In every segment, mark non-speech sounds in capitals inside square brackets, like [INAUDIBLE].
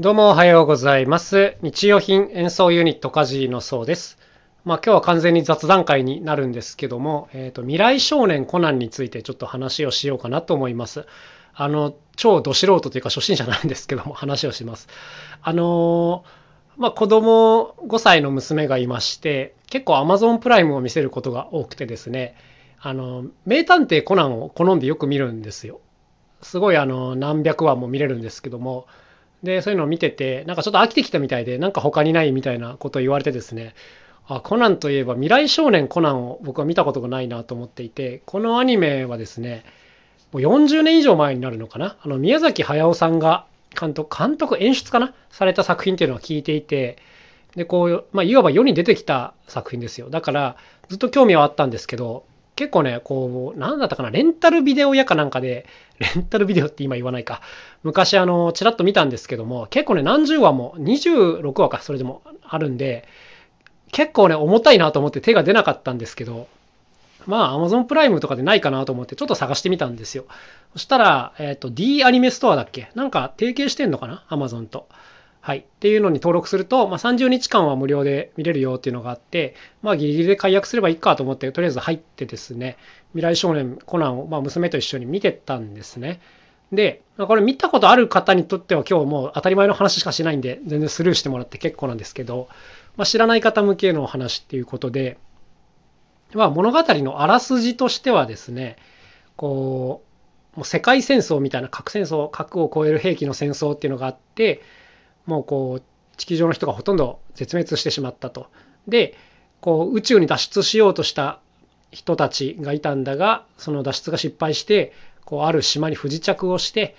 どうもおはようございます。日用品演奏ユニットカジのそうです。まあ今日は完全に雑談会になるんですけども、えっ、と、未来少年コナンについてちょっと話をしようかなと思います。あの、超ど素人というか初心者なんですけども、話をします。あのーまあ子供5歳の娘がいまして、結構 Amazon プライムを見せることが多くてですね、あの、名探偵コナンを好んでよく見るんですよ。すごいあの、何百話も見れるんですけども、で、そういうのを見てて、なんかちょっと飽きてきたみたいで、なんか他にないみたいなことを言われてですね、あ、コナンといえば未来少年コナンを僕は見たことがないなと思っていて、このアニメはですね、もう40年以上前になるのかな？あの、宮崎駿さんが監督、監督、演出かな？された作品っていうのは聞いていて、で、こう、まあ、いわば世に出てきた作品ですよ。だから、ずっと興味はあったんですけど、結構ね、こう、なんだったかな、レンタルビデオ屋かなんかで、[LAUGHS] レンタルビデオって今言わないか。昔、あの、ちらっと見たんですけども、結構ね、何十話も、26話か、それでもあるんで、結構ね、重たいなと思って手が出なかったんですけど、まあ、Amazon プライムとかでないかなと思って、ちょっと探してみたんですよ。そしたら、えっ、と、D アニメストアだっけ？なんか提携してんのかな ?Amazon と。はい。っていうのに登録すると、まあ、30日間は無料で見れるよっていうのがあって、まあ、ギリギリで解約すればいいかと思って、とりあえず入ってですね、未来少年コナンを、まあ、娘と一緒に見てたんですね。で、これ見たことある方にとっては今日もう当たり前の話しかしないんで、全然スルーしてもらって結構なんですけど、まあ、知らない方向けの話っていうことで、まあ、物語のあらすじとしてはですね、こう、もう世界戦争みたいな核戦争、核を超える兵器の戦争っていうのがあって、もうこう、地球上の人がほとんど絶滅してしまったと。で、こう、宇宙に脱出しようとした人たちがいたんだが、その脱出が失敗して、こう、ある島に不時着をして、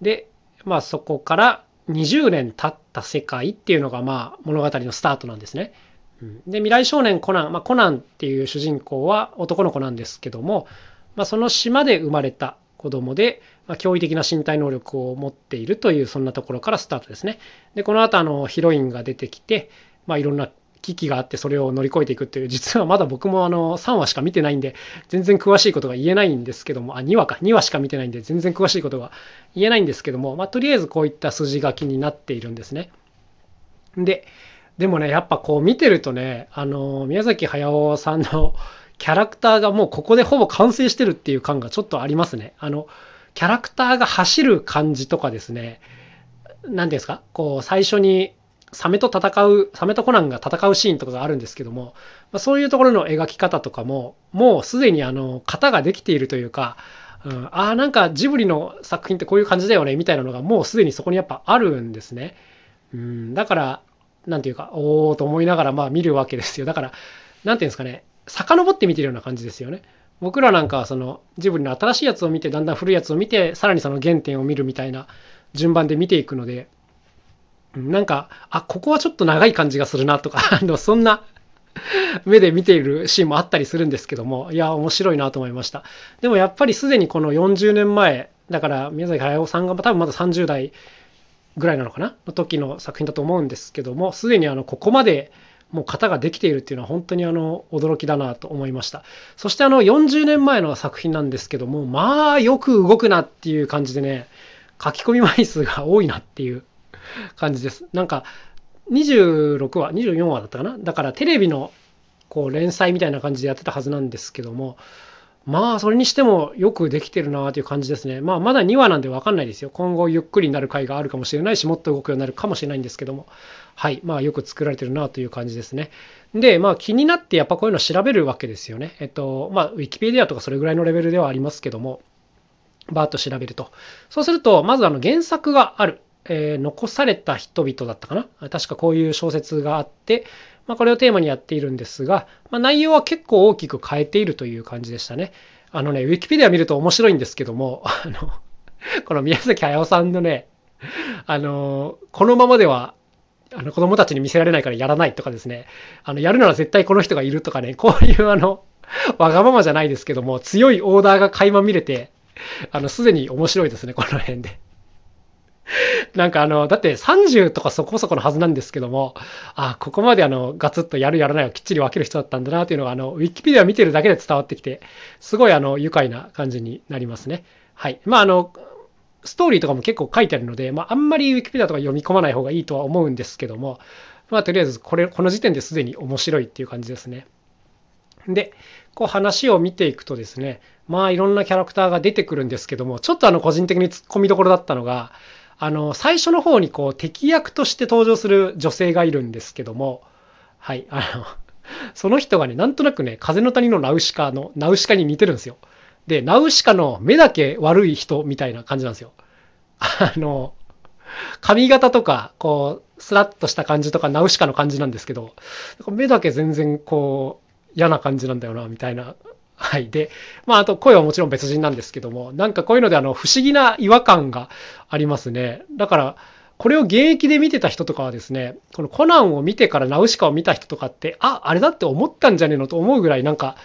で、まあそこから20年経った世界っていうのが、まあ物語のスタートなんですね。で、未来少年コナン、まあコナンっていう主人公は男の子なんですけども、まあその島で生まれた子供で、まあ、驚異的な身体能力を持っているというそんなところからスタートですね。で、この後あのヒロインが出てきて、まあいろんな危機があってそれを乗り越えていくっていう、実はまだ僕もあの3話しか見てないんで、全然詳しいことが言えないんですけども、あ、2話か、2話しか見てないんで全然詳しいことが言えないんですけども、まあとりあえずこういった筋書きになっているんですね。で、でもね、やっぱこう見てるとね、あの、宮崎駿さんのキャラクターがもうここでほぼ完成してるっていう感がちょっとありますね。あの、キャラクターが走る感じとかですね、何ですか、こう最初にサメと戦う、サメとコナンが戦うシーンとかがあるんですけども、ま、そういうところの描き方とかも、もうすでにあの、型ができているというか、うん、ああ、なんかジブリの作品ってこういう感じだよね、みたいなのがもうすでにそこにやっぱあるんですね。うん、だから、なんていうか、おーと思いながらまあ見るわけですよ。だから、なんていうんですかね、遡って見てるような感じですよね。僕らなんかはそのジブリの新しいやつを見て、だんだん古いやつを見て、さらにその原点を見るみたいな順番で見ていくので、なんか、あ、ここはちょっと長い感じがするなとか、[LAUGHS] そんな [LAUGHS] 目で見ているシーンもあったりするんですけども、いや、面白いなと思いました。でもやっぱりすでにこの40年前、だから宮崎駿さんが多分まだ30代ぐらいなのかな？の時の作品だと思うんですけども、すでにあのここまでもう型ができているっていうのは本当にあの驚きだなと思いました。そしてあの40年前の作品なんですけども、まあよく動くなっていう感じでね、書き込み枚数が多いなっていう感じです。なんか26話、24話だったかな？だからテレビのこう連載みたいな感じでやってたはずなんですけども、まあそれにしてもよくできてるなという感じですね。まあまだ2話なんで分かんないですよ。今後ゆっくりになる回があるかもしれないし、もっと動くようになるかもしれないんですけども、はい、まあよく作られてるなという感じですね。で、まあ気になってやっぱこういうの調べるわけですよね。えっと、まあウィキペディアとかそれぐらいのレベルではありますけども、バーッと調べると。そうすると、まずあの原作がある。えー残された人々だったかな？確かこういう小説があって、まあ、これをテーマにやっているんですが、まあ、内容は結構大きく変えているという感じでしたね。あのね、ウィキペディア見ると面白いんですけども、[LAUGHS] あの、この宮崎駿さんのね、あの、このままでは、あの子供たちに見せられないからやらないとかですね、あの、やるなら絶対この人がいるとかね、こういうあの、わがままじゃないですけども、強いオーダーが垣間見れて、あの、すでに面白いですね、この辺で。[LAUGHS] なんかあの、だって30とかそこそこのはずなんですけども、あ、ここまであの、ガツッとやるやらないをきっちり分ける人だったんだなっていうのが、あの、ウィキペディア見てるだけで伝わってきて、すごいあの、愉快な感じになりますね。はい。まああの、ストーリーとかも結構書いてあるので、まあ、あんまりウィキペディアとか読み込まない方がいいとは思うんですけども、まあ、とりあえずこれ、この時点ですでに面白いっていう感じですね。で、こう話を見ていくとですね、まあいろんなキャラクターが出てくるんですけども、ちょっとあの個人的に突っ込みどころだったのが、あの、最初の方にこう敵役として登場する女性がいるんですけども、はい、あの、[LAUGHS] その人がね、なんとなくね、風の谷のナウシカの、ナウシカに似てるんですよ。で、ナウシカの目だけ悪い人みたいな感じなんですよ。あの、髪型とか、こう、スラッとした感じとか、ナウシカの感じなんですけど、目だけ全然こう、嫌な感じなんだよな、みたいな。はい。で、まあ、あと声はもちろん別人なんですけども、なんかこういうので、あの、不思議な違和感がありますね。だから、これを現役で見てた人とかはですね、このコナンを見てからナウシカを見た人とかって、あ、あれだって思ったんじゃねえのと思うぐらいなんか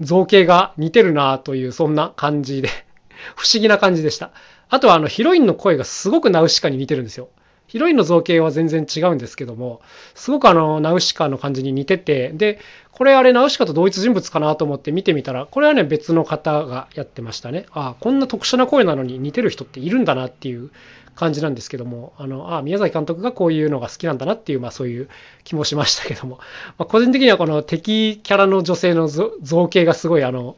造形が似てるなというそんな感じで [LAUGHS] 不思議な感じでした。あとはあのヒロインの声がすごくナウシカに似てるんですよ。ヒロインの造形は全然違うんですけども、すごくあの、ナウシカの感じに似てて、で、これあれナウシカと同一人物かなと思って見てみたら、これはね、別の方がやってましたね。ああ、こんな特殊な声なのに似てる人っているんだなっていう感じなんですけども、あの、ああ宮崎監督がこういうのが好きなんだなっていう、まあそういう気もしましたけども、まあ、個人的にはこの敵キャラの女性の造形がすごいあの、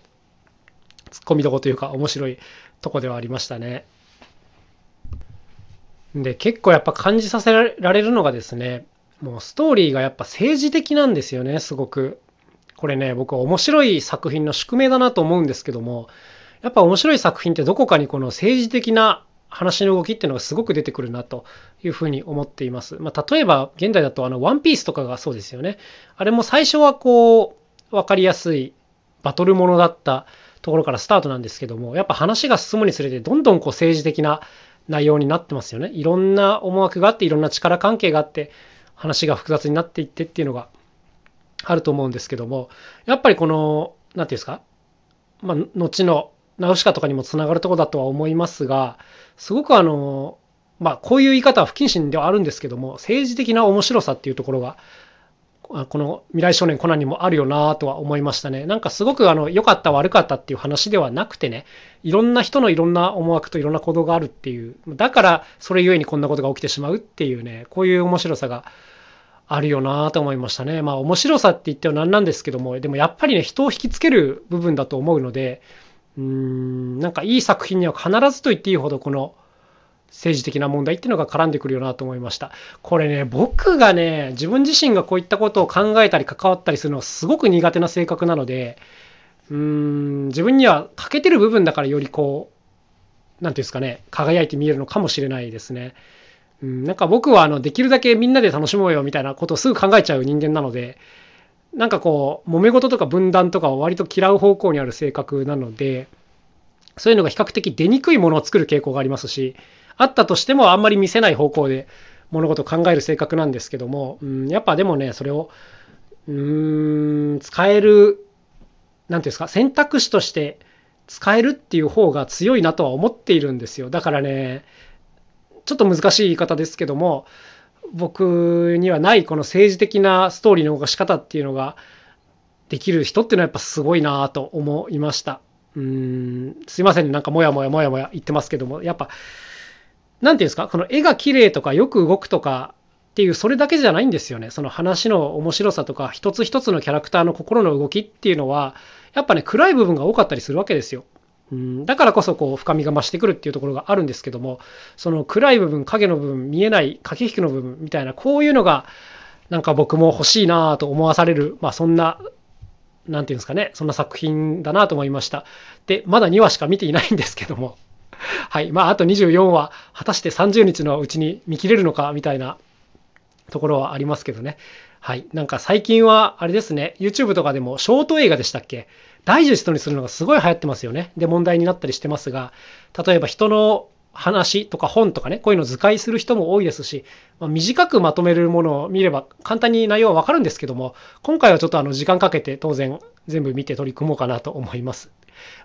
ツッコミどこというか面白いとこではありましたね。で、結構やっぱ感じさせられるのがですね、もうストーリーがやっぱ政治的なんですよね、すごく。これね、僕は面白い作品の宿命だなと思うんですけども、やっぱ面白い作品ってどこかにこの政治的な話の動きっていうのがすごく出てくるなというふうに思っています。まあ、例えば現代だとあのワンピースとかがそうですよね。あれも最初はこう分かりやすいバトルものだったところからスタートなんですけども、やっぱ話が進むにつれてどんどんこう政治的な内容になってますよね。いろんな思惑があっていろんな力関係があって話が複雑になっていってっていうのがあると思うんですけども、やっぱりこの、何て言うんですか、まあ、後のナウシカとかにもつながるとこだとは思いますが、すごくあの、まあ、こういう言い方は不謹慎ではあるんですけども、政治的な面白さっていうところが、この未来少年コナンにもあるよなとは思いましたね。なんかすごくあの良かった悪かったっていう話ではなくてね、いろんな人のいろんな思惑といろんな行動があるっていう、だからそれゆえにこんなことが起きてしまうっていうね、こういう面白さがあるよなと思いましたね。まあ面白さって言っては何なんですけども、でもやっぱりね、人を引きつける部分だと思うので、うーん、なんかいい作品には必ずと言っていいほどこの政治的な問題っていうのが絡んでくるよなと思いました。これね、僕がね、自分自身がこういったことを考えたり関わったりするのはすごく苦手な性格なので、うーん、自分には欠けてる部分だからよりこう、なんていうんですかね、輝いて見えるのかもしれないですね。うん、なんか僕はあのできるだけみんなで楽しもうよみたいなことをすぐ考えちゃう人間なので、なんかこう、揉め事とか分断とかを割と嫌う方向にある性格なので、そういうのが比較的出にくいものを作る傾向がありますし、あったとしてもあんまり見せない方向で物事を考える性格なんですけども、うん、やっぱでもね、それを、うーん、使える、なんていうんですか、選択肢として使えるっていう方が強いなとは思っているんですよ。だからね、ちょっと難しい言い方ですけども、僕にはないこの政治的なストーリーの動かし方っていうのができる人っていうのはやっぱすごいなと思いました。うん、すいませんね、なんかもやもやもやもや言ってますけども、やっぱなんていうんですか、この絵が綺麗とかよく動くとかっていう、それだけじゃないんですよね。その話の面白さとか、一つ一つのキャラクターの心の動きっていうのは、やっぱね、暗い部分が多かったりするわけですよ。うん、だからこそこう深みが増してくるっていうところがあるんですけどもその暗い部分影の部分見えない駆け引きの部分みたいなこういうのがなんか僕も欲しいなと思わされる、まあ、そんな何て言うんですかね？そんな作品だなと思いました。でまだ2話しか見ていないんですけども。[LAUGHS] はい。まあ、あと24話、果たして30日のうちに見切れるのか、みたいなところはありますけどね。はい。なんか最近は、あれですね、YouTube とかでもショート映画でしたっけ？ダイジェストにするのがすごい流行ってますよね。で、問題になったりしてますが、例えば人の話とか本とかね、こういうの図解する人も多いですし、まあ、短くまとめるものを見れば簡単に内容はわかるんですけども、今回はちょっとあの時間かけて当然全部見て取り組もうかなと思います。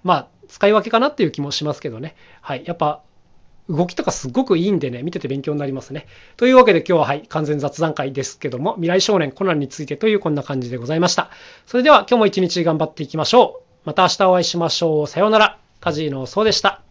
まあ、使い分けかなっていう気もしますけどね。はい。やっぱ、動きとかすごくいいんでね、見てて勉強になりますね。というわけで今日ははい、完全雑談会ですけども、未来少年コナンについてというこんな感じでございました。それでは今日も一日頑張っていきましょう。また明日お会いしましょう。さようなら。カジーノそうでした。